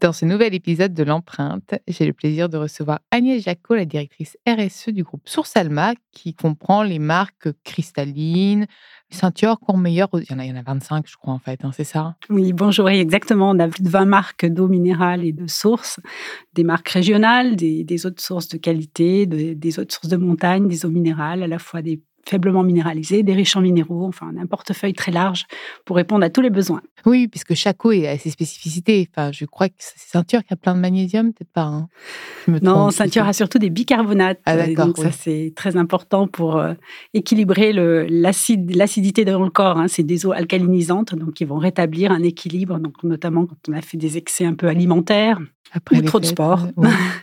Dans ce nouvel épisode de l'empreinte, j'ai le plaisir de recevoir Agnès Jacot, la directrice RSE du groupe Source Alma, qui comprend les marques Cristalline, Ceinture, Courmeilleur. Il y en a, il y en a 25, je crois, en fait, hein, c'est ça? Oui, bonjour, exactement. On a plus de 20 marques d'eau minérale et de sources, des marques régionales, des autres sources de qualité, des autres sources de montagne, des eaux minérales, à la fois des faiblement minéralisés, des riches en minéraux, enfin un portefeuille très large pour répondre à tous les besoins. Oui, puisque chaque eau a ses spécificités. Enfin, je crois que c'est Ceinture qui a plein de magnésium, peut-être pas. Hein. non, Ceinture a surtout des bicarbonates. Ah, d'accord. Donc ça, c'est très important pour euh, équilibrer l'acidité dans le corps. Hein. C'est des eaux alcalinisantes, donc qui vont rétablir un équilibre, donc notamment quand on a fait des excès un peu alimentaires après ou trop de sport.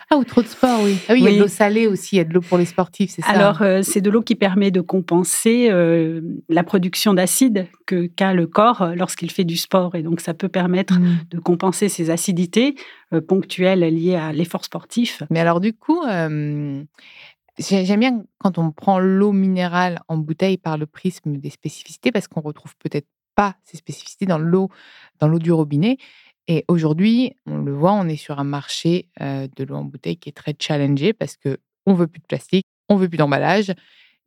Ah, ou trop de sport, oui. Ah oui, il y a de l'eau salée aussi, il y a de l'eau pour les sportifs, c'est ça Alors, euh, c'est de l'eau qui permet de compenser euh, la production d'acide que qu'a le corps lorsqu'il fait du sport. Et donc, ça peut permettre mmh. de compenser ces acidités euh, ponctuelles liées à l'effort sportif. Mais alors, du coup, j'aime bien quand on prend l'eau minérale en bouteille par le prisme des spécificités, parce qu'on retrouve peut-être pas ces spécificités dans l'eau, dans l'eau du robinet. Et aujourd'hui, on le voit, on est sur un marché de l'eau en bouteille qui est très challengé parce que on veut plus de plastique, on veut plus d'emballage.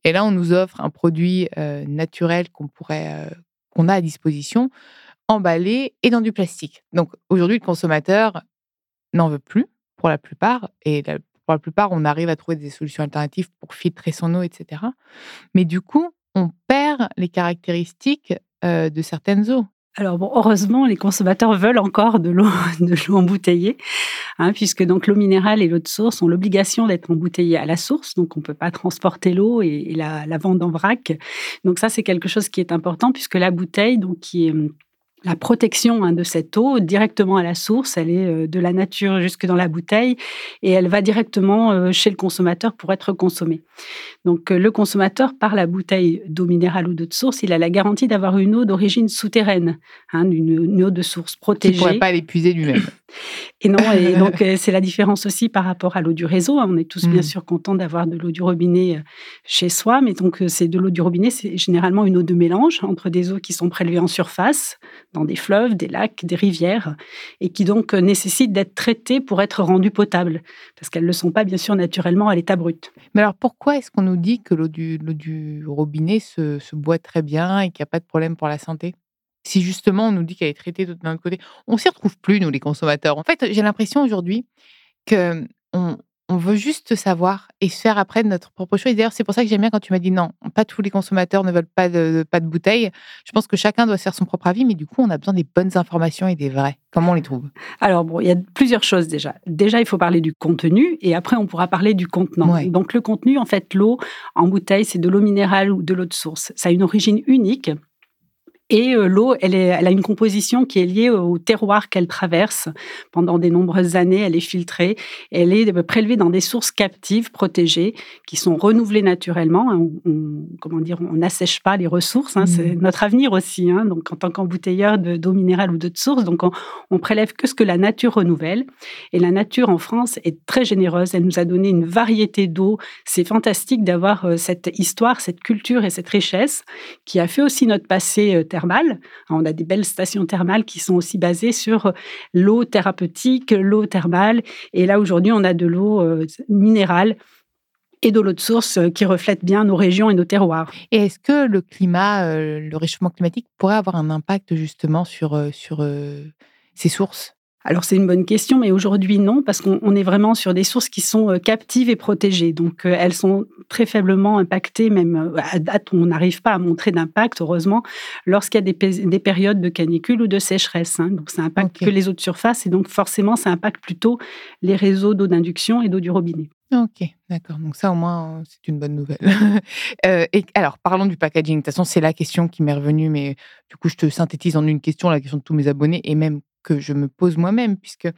Et là, on nous offre un produit naturel qu'on pourrait, qu'on a à disposition, emballé et dans du plastique. Donc aujourd'hui, le consommateur n'en veut plus pour la plupart. Et pour la plupart, on arrive à trouver des solutions alternatives pour filtrer son eau, etc. Mais du coup, on perd les caractéristiques de certaines eaux. Alors bon, heureusement, les consommateurs veulent encore de l'eau, de l'eau embouteillée, hein, puisque donc l'eau minérale et l'eau de source ont l'obligation d'être embouteillées à la source, donc on peut pas transporter l'eau et, la, la, vendre en vrac. Donc ça, c'est quelque chose qui est important, puisque la bouteille, donc qui est la protection hein, de cette eau directement à la source. Elle est euh, de la nature jusque dans la bouteille et elle va directement euh, chez le consommateur pour être consommée. Donc euh, le consommateur, par la bouteille d'eau minérale ou d'eau de source, il a la garantie d'avoir une eau d'origine souterraine, hein, une, eau de source protégée. Il ne pourrait pas l'épuiser lui-même. Et non, et donc c'est la différence aussi par rapport à l'eau du réseau. On est tous bien mmh. sûr contents d'avoir de l'eau du robinet chez soi, mais donc c'est de l'eau du robinet, c'est généralement une eau de mélange entre des eaux qui sont prélevées en surface, dans des fleuves, des lacs, des rivières, et qui donc euh, nécessitent d'être traitées pour être rendues potables, parce qu'elles ne le sont pas bien sûr naturellement à l'état brut. Mais alors pourquoi est-ce qu'on nous dit que l'eau du, du, robinet se, se, boit très bien et qu'il n'y a pas de problème pour la santé? Si justement on nous dit qu'elle est traitée d'un autre côté, on s'y retrouve plus, nous les consommateurs. En fait, j'ai l'impression aujourd'hui que on, on veut juste savoir et faire après notre propre choix. d'ailleurs, c'est pour ça que j'aime bien quand tu m'as dit non, pas tous les consommateurs ne veulent pas de, pas de bouteilles. Je pense que chacun doit faire son propre avis, mais du coup, on a besoin des bonnes informations et des vraies. Comment on les trouve? Alors, bon, il y a plusieurs choses déjà. Déjà, il faut parler du contenu et après, on pourra parler du contenant. Donc, le contenu, en fait, l'eau en bouteille, c'est de l'eau minérale ou de l'eau de source. Ça a une origine unique. Et euh, l'eau, elle, elle, a une composition qui est liée au terroir qu'elle traverse. Pendant de nombreuses années, elle est filtrée. Elle est euh, prélevée dans des sources captives, protégées, qui sont renouvelées naturellement. On, comment dire, on n'assèche pas les ressources. Hein, C'est mmh. notre avenir aussi. Hein, donc, en tant qu'embouteilleur d'eau minérale ou d'eau de source, donc on, on, prélève que ce que la nature renouvelle. Et la nature en France est très généreuse. Elle nous a donné une variété d'eau. C'est fantastique d'avoir euh, cette histoire, cette culture et cette richesse qui a fait aussi notre passé on a des belles stations thermales qui sont aussi basées sur l'eau thérapeutique, l'eau thermale. Et là, aujourd'hui, on a de l'eau euh, minérale et de l'eau de source euh, qui reflète bien nos régions et nos terroirs. Et est-ce que le climat, euh, le réchauffement climatique pourrait avoir un impact justement sur, sur ces sources? Alors c'est une bonne question, mais aujourd'hui non, parce qu'on est vraiment sur des sources qui sont euh, captives et protégées. Donc euh, elles sont très faiblement impactées, même euh, à date on n'arrive pas à montrer d'impact, heureusement, lorsqu'il y a des, périodes de canicule ou de sécheresse. Hein. Donc ça impacte que les eaux de surface et donc forcément ça impacte plutôt les réseaux d'eau d'induction et d'eau du robinet. Ok, d'accord. Donc ça, au moins, c'est une bonne nouvelle. et alors, parlons du packaging. De toute façon, c'est la question qui m'est revenue, mais du coup, je te synthétise en une question, la question de tous mes abonnés, et même que je me pose moi-même, puisque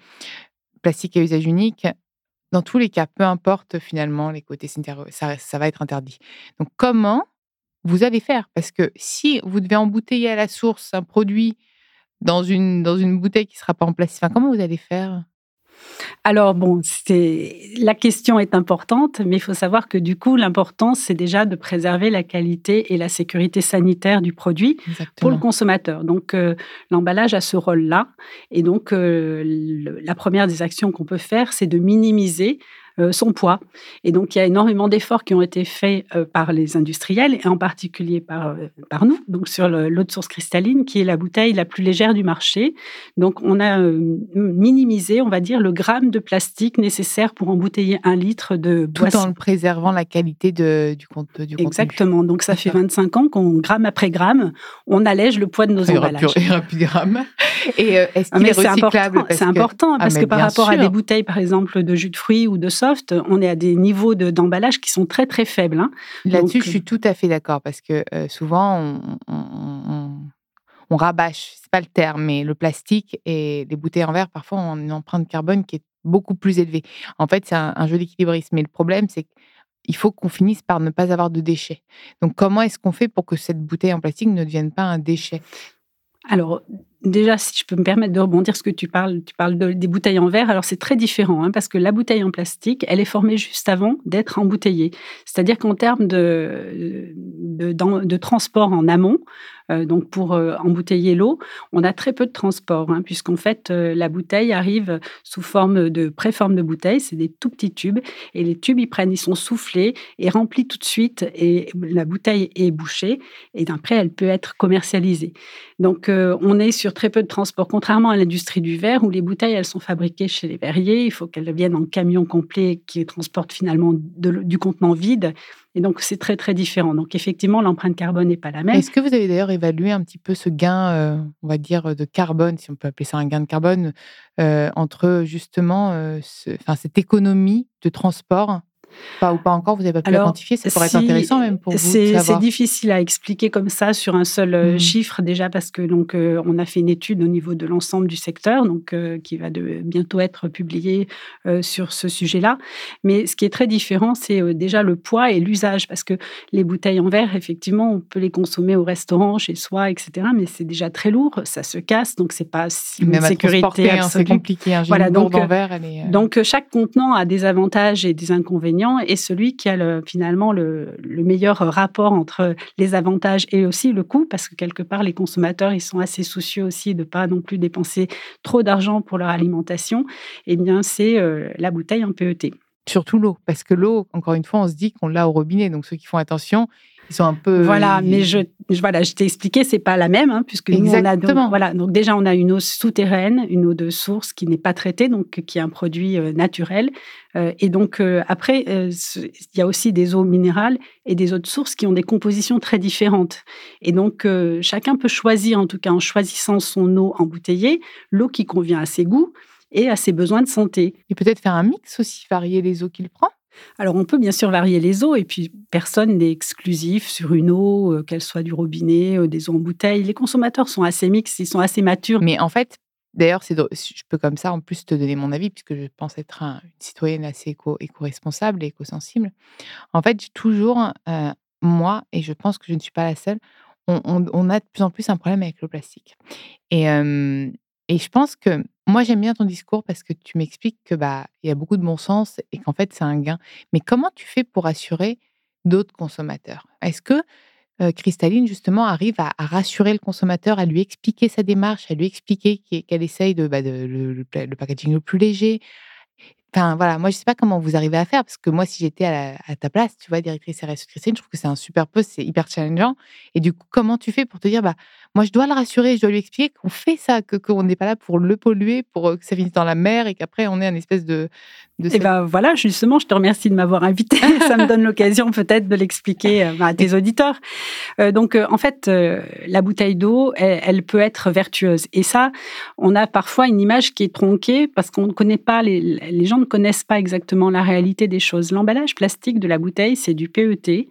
plastique à usage unique, dans tous les cas, peu importe finalement les côtés ça, va être interdit. Donc, comment vous allez faire? Parce que si vous devez embouteiller à la source un produit dans une, dans une bouteille qui ne sera pas en plastique, comment vous allez faire? Alors bon, la question est importante, mais il faut savoir que du coup, l'important, c'est déjà de préserver la qualité et la sécurité sanitaire du produit pour le consommateur. Donc euh, l'emballage a ce rôle-là, et donc euh, la première des actions qu'on peut faire, c'est de minimiser son poids. Et donc, il y a énormément d'efforts qui ont été faits euh, par les industriels, et en particulier par, euh, par nous, donc sur l'eau de source cristalline, qui est la bouteille la plus légère du marché. Donc, on a minimisé, on va dire, le gramme de plastique nécessaire pour embouteiller un litre de boisson. Tout en préservant la qualité de, du, compte, du Exactement. Donc, ça fait 25 ans qu'on, gramme après gramme, on allège le poids de nos emballages. Il n'y aura plus de grammes. Et est-ce ah, qu'il est, recyclable C'est important, parce que, ah, par rapport à des bouteilles, par exemple, de jus de fruits ou de on est à des niveaux d'emballage qui sont très très faibles. Hein. Là-dessus, je suis tout à fait d'accord parce que euh, souvent on, on, on, rabâche, c'est pas le terme, mais le plastique et les bouteilles en verre parfois ont une empreinte carbone qui est beaucoup plus élevée. En fait, c'est un, jeu d'équilibrisme. Mais le problème, c'est qu'il faut qu'on finisse par ne pas avoir de déchets. Donc, comment est-ce qu'on fait pour que cette bouteille en plastique ne devienne pas un déchet? Alors, déjà, si je peux me permettre de rebondir ce que tu parles, tu parles des bouteilles en verre. Alors c'est très différent hein, parce que la bouteille en plastique, elle est formée juste avant d'être embouteillée. C'est-à-dire qu'en termes de, transport en amont, euh, donc pour euh, embouteiller l'eau, on a très peu de transport, hein, puisqu'en fait, euh, la bouteille arrive sous forme de préforme de bouteille, c'est des tout petits tubes, et les tubes, ils prennent, ils sont soufflés et remplis tout de suite, et la bouteille est bouchée, et d'après, elle peut être commercialisée. Donc, on est sur très peu de transport, contrairement à l'industrie du verre, où les bouteilles, elles sont fabriquées chez les verriers, il faut qu'elles viennent en camion complet qui transporte finalement du contenant vide, et donc, c'est très, très différent. Donc, effectivement, l'empreinte carbone n'est pas la même. Est-ce que vous avez d'ailleurs évalué un petit peu ce gain, euh, on va dire, de carbone, si on peut appeler ça un gain de carbone, euh, entre justement euh, cette économie de transport pas ou pas encore, vous n'avez pas pu Alors, quantifier, ça pourrait être intéressant même pour vous. C'est difficile à expliquer comme ça sur un seul euh, mmh. chiffre déjà parce que donc euh, on a fait une étude au niveau de l'ensemble du secteur donc euh, qui va de, bientôt être publiée sur ce sujet-là. Mais ce qui est très différent, c'est déjà le poids et l'usage parce que les bouteilles en verre, effectivement, on peut les consommer au restaurant, chez soi, etc. Mais c'est déjà très lourd, ça se casse, donc c'est pas une sécurité hein, C'est compliqué. Un voilà, donc, en verre, donc chaque contenant a des avantages et des inconvénients et celui qui a finalement le, meilleur rapport entre les avantages et aussi le coût, parce que quelque part, les consommateurs, ils sont assez soucieux aussi de ne pas non plus dépenser trop d'argent pour leur alimentation, eh bien, c'est euh, la bouteille en PET. Surtout l'eau, parce que l'eau, encore une fois, on se dit qu'on l'a au robinet. Donc ceux qui font attention, ils sont un peu. Voilà, mais je, voilà, je t'ai expliqué, c'est pas la même, hein, puisque Exactement. nous on a voilà, donc déjà on a une eau souterraine, une eau de source qui n'est pas traitée, donc qui est un produit euh, naturel. Euh, et donc euh, après, il y a aussi des eaux minérales et des eaux de source qui ont des compositions très différentes. Et donc chacun peut choisir, en tout cas en choisissant son eau embouteillée, l'eau qui convient à ses goûts et à ses besoins de santé. Et peut-être faire un mix aussi, varier les eaux qu'il prend alors on peut bien sûr varier les eaux et puis personne n'est exclusif sur une eau, euh, qu'elle soit du robinet, euh, des eaux en bouteille. Les consommateurs sont assez mixtes, ils sont assez matures. Mais en fait, d'ailleurs, c'est je peux comme ça en plus te donner mon avis puisque je pense être une citoyenne assez éco, éco-responsable et éco-sensible. En fait, toujours, euh, moi, et je pense que je ne suis pas la seule, on, a de plus en plus un problème avec le plastique. Et, et je pense que moi, j'aime bien ton discours parce que tu m'expliques que bah y a beaucoup de bon sens et qu'en fait, c'est un gain. Mais comment tu fais pour assurer d'autres consommateurs? Est-ce que Cristalline, justement, arrive à, rassurer le consommateur, à lui expliquer sa démarche, à lui expliquer qu'elle essaye de, bah, le, packaging le plus léger, Enfin, voilà, moi, je sais pas comment vous arrivez à faire, parce que moi, si j'étais à, ta place, tu vois, directrice RSE Christine, je trouve que c'est un super poste, c'est hyper challengeant. Et du coup, comment tu fais pour te dire, bah, moi, je dois le rassurer, je dois lui expliquer qu'on fait ça, que qu'on n'est pas là pour le polluer, pour euh, que ça finisse dans la mer et qu'après, on est un espèce de. de et ben voilà, justement, je te remercie de m'avoir invité. ça me donne l'occasion peut-être de l'expliquer euh, à tes auditeurs. Euh, donc, en fait, la bouteille d'eau, elle, elle, peut être vertueuse. Et ça, on a parfois une image qui est tronquée parce qu'on ne connaît pas les, les gens ne connaissent pas exactement la réalité des choses. L'emballage plastique de la bouteille, c'est du PET.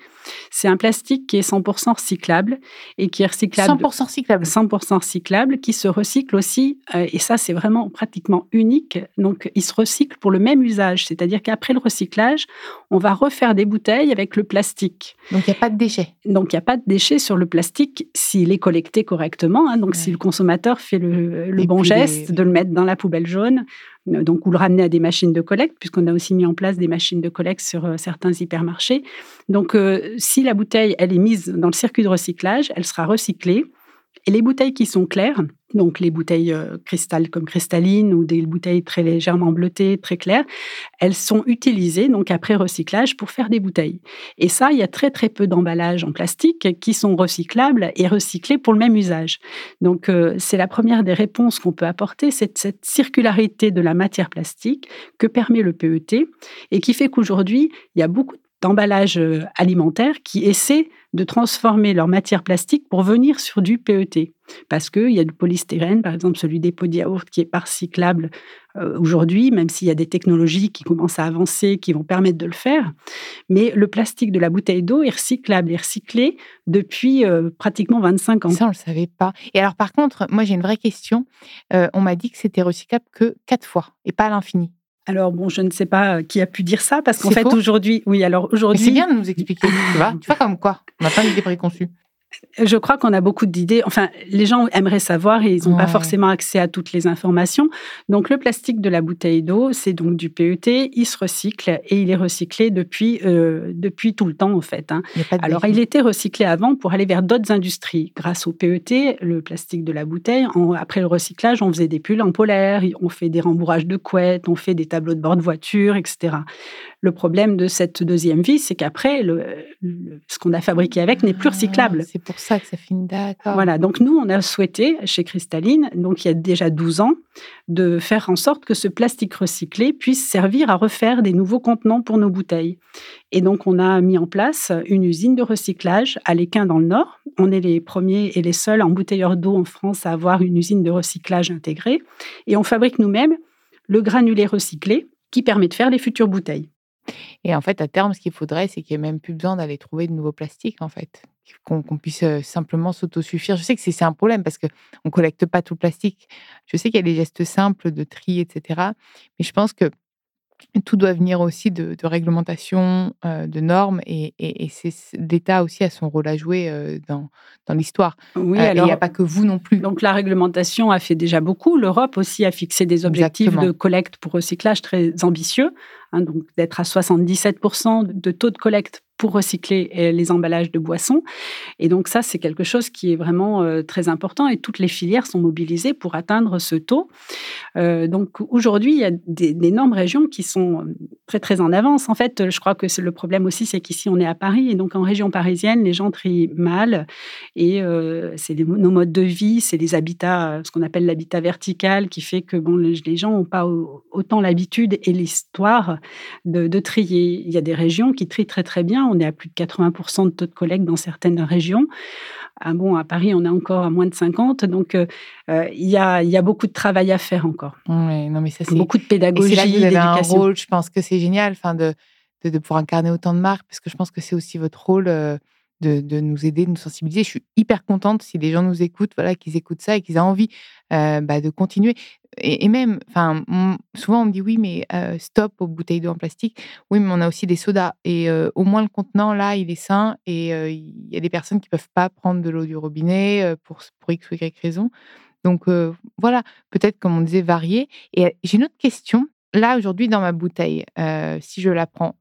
C'est un plastique qui est 100% recyclable et qui est recyclable. 100% recyclable. 100% recyclable, qui se recycle aussi. Euh, et ça, c'est vraiment pratiquement unique. Donc, il se recycle pour le même usage. C'est-à-dire qu'après le recyclage, on va refaire des bouteilles avec le plastique. Donc, il n'y a pas de déchets. Donc, il n'y a pas de déchets sur le plastique s'il est collecté correctement. Hein. donc, si le consommateur fait le, bon geste de le mettre dans la poubelle jaune, donc ou le ramener à des machines de collecte, puisqu'on a aussi mis en place des machines de collecte sur euh, certains hypermarchés. Donc, euh, si la bouteille elle est mise dans le circuit de recyclage, elle sera recyclée. Et les bouteilles qui sont claires, donc les bouteilles euh, cristal comme cristalline ou des bouteilles très légèrement bleutées, très claires, elles sont utilisées donc après recyclage pour faire des bouteilles. Et ça, il y a très très peu d'emballages en plastique qui sont recyclables et recyclés pour le même usage. Donc euh, c'est la première des réponses qu'on peut apporter, c'est cette circularité de la matière plastique que permet le PET et qui fait qu'aujourd'hui, il y a beaucoup d'emballages euh, alimentaires qui essaient de transformer leur matière plastique pour venir sur du PET. Parce qu'il y a du polystyrène, par exemple celui des pots de yaourt qui est pas recyclable euh, aujourd'hui, même s'il y a des technologies qui commencent à avancer, qui vont permettre de le faire. Mais le plastique de la bouteille d'eau est recyclable, est recyclé depuis euh, pratiquement 25 ans. Ça, on ne le savait pas. Et alors, par contre, moi, j'ai une vraie question. on m'a dit que c'était recyclable que quatre fois et pas à l'infini. Alors bon, je ne sais pas euh, qui a pu dire ça parce qu'en fait aujourd'hui, oui, alors aujourd'hui, c'est bien de nous expliquer, tu vois, tu vois comme quoi, on n'a pas d'idée préconçue. Je crois qu'on a beaucoup d'idées. Enfin, les gens aimeraient savoir et ils n'ont pas forcément accès à toutes les informations. Donc, le plastique de la bouteille d'eau, c'est donc du PET. Il se recycle et il est recyclé depuis, euh, depuis tout le temps, en fait. Hein. Alors, il était recyclé avant pour aller vers d'autres industries. Grâce au PET, le plastique de la bouteille, après le recyclage, on faisait des pulls en polaire, on fait des rembourrages de couettes, on fait des tableaux de bord de voiture, etc. Le problème de cette deuxième vie, c'est qu'après, ce qu'on a fabriqué avec n'est plus ah, recyclable. C'est pour ça que ça finit d'accord. Voilà, donc nous, on a souhaité, chez Cristalline, donc il y a déjà 12 ans, de faire en sorte que ce plastique recyclé puisse servir à refaire des nouveaux contenants pour nos bouteilles. Et donc, on a mis en place une usine de recyclage à l'Équin dans le Nord. On est les premiers et les seuls embouteilleurs d'eau en France à avoir une usine de recyclage intégrée. Et on fabrique nous-mêmes le granulé recyclé qui permet de faire les futures bouteilles. Et en fait, à terme, ce qu'il faudrait, c'est qu'il n'y ait même plus besoin d'aller trouver de nouveaux plastiques, en fait. Qu'on puisse simplement s'autosuffire. Je sais que c'est un problème parce qu'on ne collecte pas tout le plastique. Je sais qu'il y a des gestes simples de tri, etc. Mais je pense que tout doit venir aussi de, réglementation, de normes, et, l'État aussi a son rôle à jouer dans, dans l'histoire. Oui, il n'y a pas que vous non plus. Donc la réglementation a fait déjà beaucoup. L'Europe aussi a fixé des objectifs de collecte pour recyclage très ambitieux, hein, donc d'être à 77% de taux de collecte pour recycler euh, les emballages de boissons. Et donc ça, c'est quelque chose qui est vraiment euh, très important et toutes les filières sont mobilisées pour atteindre ce taux. Euh, donc aujourd'hui, il y a d'énormes régions qui sont très très en avance. En fait, je crois que le problème aussi, c'est qu'ici on est à Paris et donc en région parisienne, les gens trient mal et c'est nos modes de vie, c'est les habitats, ce qu'on appelle l'habitat vertical, qui fait que bon, les gens n'ont pas autant l'habitude et l'histoire de, de trier. Il y a des régions qui trient très très bien on est à plus de 80% de taux de collecte dans certaines régions. Ah bon, à Paris, on est encore à moins de 50. Donc, euh, euh, il y, a, y, a, beaucoup de travail à faire encore. Oui, non, mais ça, c'est beaucoup de pédagogie. C'est là que vous avez un rôle. Je pense que c'est génial, enfin, de, de, pouvoir incarner autant de marques, parce que je pense que c'est aussi votre rôle. Euh, de, nous aider, de nous sensibiliser. Je suis hyper contente si les gens nous écoutent, voilà, qu'ils écoutent ça et qu'ils aient envie bah, de continuer. Et, même, enfin, souvent on me dit oui, mais stop aux bouteilles d'eau en plastique. Oui, mais on a aussi des sodas et au moins le contenant là, il est sain et il y a des personnes qui peuvent pas prendre de l'eau du robinet pour pour x ou y raison. Donc voilà, peut-être comme on disait varier. Et j'ai une autre question. Là aujourd'hui dans ma bouteille, si je la prends,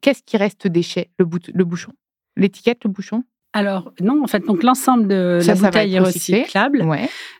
qu'est-ce qui reste déchet le, le bouchon? L'étiquette, le bouchon? Alors non, en fait, donc l'ensemble de la bouteille est recyclable.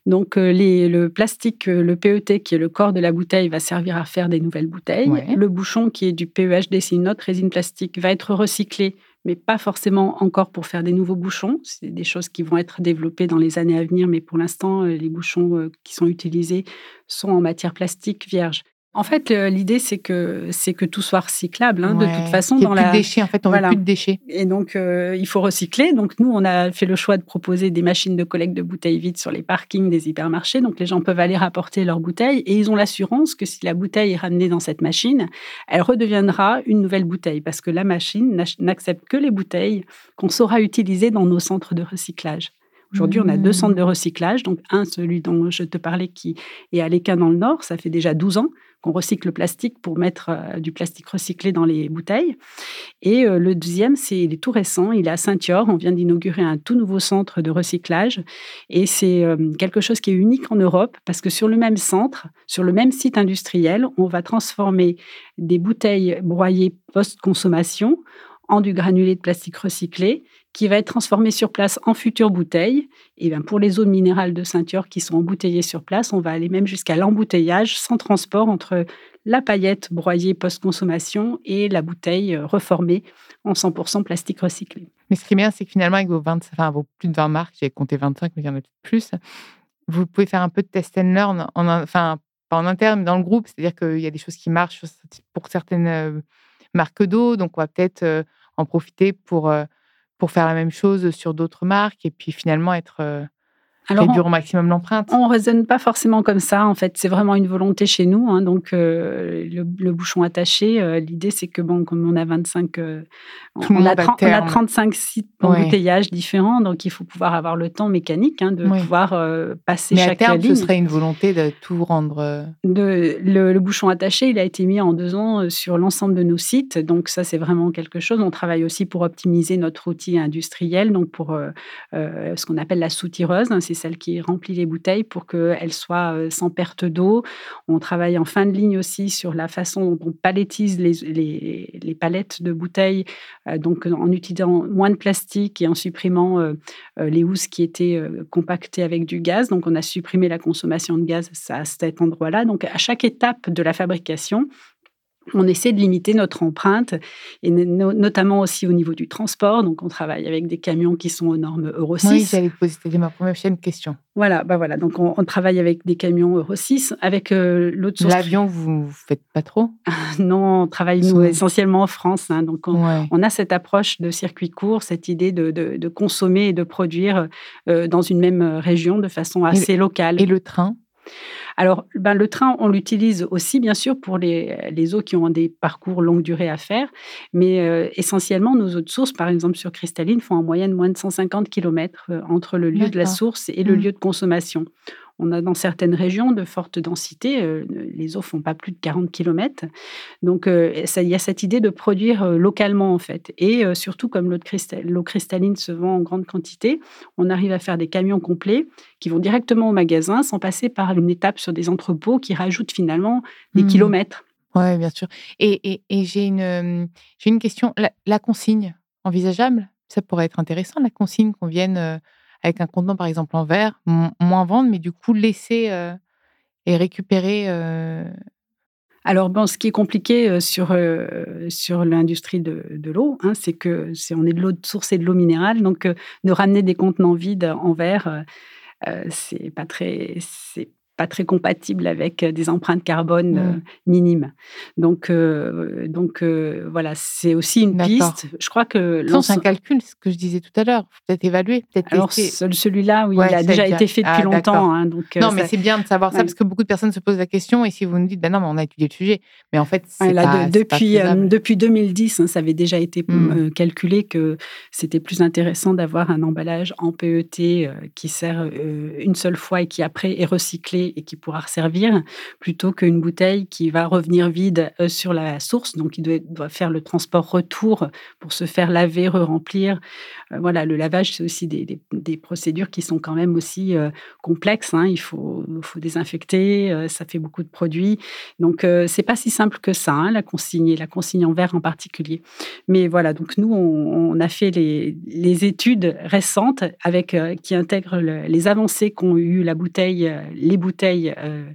Donc euh, les, le plastique, euh, le PET qui est le corps de la bouteille va servir à faire des nouvelles bouteilles. Le bouchon qui est du PEHD, c'est une autre résine plastique, va être recyclé, mais pas forcément encore pour faire des nouveaux bouchons. C'est des choses qui vont être développées dans les années à venir, mais pour l'instant, euh, les bouchons qui sont utilisés sont en matière plastique vierge. En fait, l'idée c'est que c'est que tout soit recyclable. Hein, De toute façon, dans plus la de déchets. En fait, on voilà. veut plus de déchets. Et donc, euh, il faut recycler. Donc, nous, on a fait le choix de proposer des machines de collecte de bouteilles vides sur les parkings des hypermarchés. Donc, les gens peuvent aller rapporter leurs bouteilles et ils ont l'assurance que si la bouteille est ramenée dans cette machine, elle redeviendra une nouvelle bouteille parce que la machine n'accepte que les bouteilles qu'on saura utiliser dans nos centres de recyclage. Aujourd'hui, on a deux centres de mmh. recyclage, donc un, celui dont je te parlais, qui est à l'Équin dans le Nord, ça fait déjà 12 ans qu'on recycle le plastique pour mettre euh, du plastique recyclé dans les bouteilles. Et euh, le deuxième, c'est il est tout récent, il est à Saint-Yor, on vient d'inaugurer un tout nouveau centre de recyclage. Et c'est euh, quelque chose qui est unique en Europe parce que sur le même centre, sur le même site industriel, on va transformer des bouteilles broyées post-consommation en du granulé de plastique recyclé qui va être transformé sur place en futures bouteilles. Et bien pour les eaux minérales de ceinture qui sont embouteillées sur place, on va aller même jusqu'à l'embouteillage sans transport entre la paillette broyée post-consommation et la bouteille euh, reformée en 100% plastique recyclé. Mais ce qui est bien, c'est que finalement, avec vos, 20, enfin, vos plus de 20 marques, j'ai compté 25, mais il y en a plus, vous pouvez faire un peu de test and learn, en, enfin, pas en interne, mais dans le groupe. C'est-à-dire qu'il y a des choses qui marchent pour certaines euh, marques d'eau, donc on va peut-être euh, en profiter pour pour faire la même chose sur d'autres marques et puis finalement être euh, alors, réduire au maximum l'empreinte On raisonne pas forcément comme ça. En fait, c'est vraiment une volonté chez nous. Hein. donc, euh, le, bouchon attaché, euh, l'idée, c'est que, bon, comme on a 25, euh, on, a 35 sites d'embouteillage différents. Donc, il faut pouvoir avoir le temps mécanique hein, de pouvoir passer Mais chaque à terme, ce serait une volonté de tout rendre. De, le, bouchon attaché, il a été mis en deux ans sur l'ensemble de nos sites. Donc, ça, c'est vraiment quelque chose. On travaille aussi pour optimiser notre outil industriel, donc pour ce qu'on appelle la soutireuse. Hein, c'est celle qui remplit les bouteilles pour qu'elles soient euh, sans perte d'eau. On travaille en fin de ligne aussi sur la façon dont on palettise les, les, palettes de bouteilles, euh, donc en utilisant moins de plastique et en supprimant euh, les housses qui étaient compactées avec du gaz. Donc on a supprimé la consommation de gaz à cet endroit-là. Donc à chaque étape de la fabrication, on essaie de limiter notre empreinte, et notamment aussi au niveau du transport. Donc, on travaille avec des camions qui sont aux normes Euro 6. Oui, j'allais poser ma première question. Voilà, bah voilà. Donc, on, travaille avec des camions Euro 6. Avec euh, l'autre source. L'avion, vous ne faites pas trop? Non, on travaille, nous, essentiellement en France. Hein. donc, on, a cette approche de circuit court, cette idée de, consommer et de produire euh, dans une même région de façon assez locale. Et le train? Alors, ben, le train, on l'utilise aussi, bien sûr, pour les, les, eaux qui ont des parcours longue durée à faire. Mais euh, essentiellement, nos eaux de source, par exemple sur Cristalline, font en moyenne moins de 150 km euh, entre le lieu de la source et le mmh. lieu de consommation. On a dans certaines régions de forte densité, euh, les eaux font pas plus de 40 km. Donc, euh, il y a cette idée de produire euh, localement, en fait. Et surtout, comme l'eau cristalline se vend en grande quantité, on arrive à faire des camions complets qui vont directement au magasin sans passer par une étape sur des entrepôts qui rajoutent finalement des mmh. kilomètres. Oui, bien sûr. Et, j'ai une, une question. La, consigne, envisageable Ça pourrait être intéressant, la consigne qu'on vienne avec un contenant par exemple en verre, moins vendre, mais du coup laisser euh, et récupérer. Euh Alors bon, ce qui est compliqué euh, sur sur l'industrie de, de l'eau, hein, c'est que c'est on est de l'eau de source et de l'eau minérale, donc de ramener des contenants vides en verre, c'est pas très c'est pas très compatible avec euh, des empreintes carbone euh, minimes. Donc, euh, donc voilà, c'est aussi une piste. Je crois que c'est un calcul, ce que je disais tout à l'heure. Peut-être évaluer, peut-être. Alors celui-là, oui, il a déjà été fait depuis ah, longtemps. Hein, donc non, mais c'est bien de savoir ça parce que beaucoup de personnes se posent la question et si vous nous dites, ben non, mais on a étudié le sujet, mais en fait, c'est pas, depuis depuis 2010, hein, ça avait déjà été mmh. calculé que c'était plus intéressant d'avoir un emballage en PET qui sert une seule fois et qui après est recyclé et qui pourra resservir, plutôt qu'une bouteille qui va revenir vide euh, sur la source. Donc, il doit, faire le transport retour pour se faire laver, re-remplir. Euh, voilà, le lavage, c'est aussi des, procédures qui sont quand même aussi euh, complexes. Hein. Il faut, désinfecter, ça fait beaucoup de produits. Donc, c'est pas si simple que ça, hein, la consigne, et la consigne en verre en particulier. Mais voilà, donc nous, on, a fait les, études récentes avec, qui intègrent les avancées qu'ont eu la bouteille, les bouteilles euh,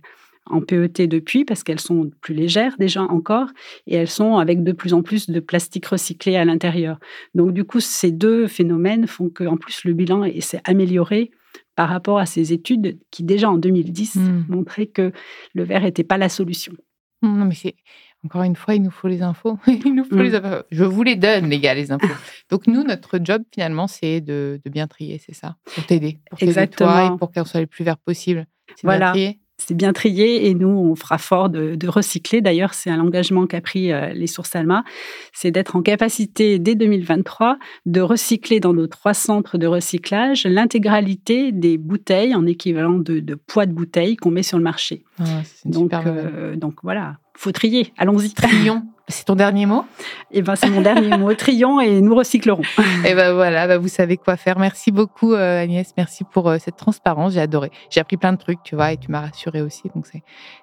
en PET depuis parce qu'elles sont plus légères déjà encore et elles sont avec de plus en plus de plastique recyclé à l'intérieur. Donc du coup, ces deux phénomènes font qu'en plus le bilan s'est amélioré par rapport à ces études qui déjà en 2010 hmm. montraient que le verre n'était pas la solution. Non, mais c'est encore une fois, il nous faut les infos. il nous faut les infos. Je vous les donne, les gars, les infos. Donc nous, notre job finalement, c'est de, bien trier, c'est ça, pour t'aider, pour Exactement. et pour qu'on soit le plus vert possible. Voilà c'est bien trié et nous, on fera fort de, recycler. D'ailleurs, c'est un engagement qu'a pris euh, les sources Alma, c'est d'être en capacité dès 2023 de recycler dans nos trois centres de recyclage l'intégralité des bouteilles en équivalent de, poids de bouteilles qu'on met sur le marché. Ah, donc, euh, donc voilà, faut trier. Allons-y. Trions. C'est ton dernier mot? Eh ben, c'est mon dernier mot. Trions et nous recyclerons. Et eh ben voilà, bah, vous savez quoi faire. Merci beaucoup euh, Agnès, merci pour euh, cette transparence. J'ai adoré. J'ai appris plein de trucs, tu vois, et tu m'as rassuré aussi, donc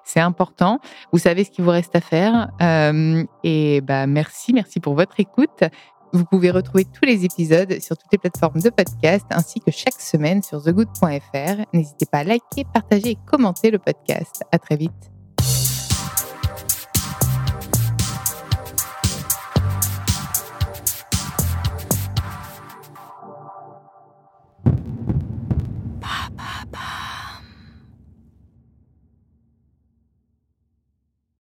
c'est important. Vous savez ce qu'il vous reste à faire. Euh, et bah merci, merci pour votre écoute. Vous pouvez retrouver tous les épisodes sur toutes les plateformes de podcast ainsi que chaque semaine sur thegood.fr. N'hésitez pas à liker, partager et commenter le podcast. À très vite.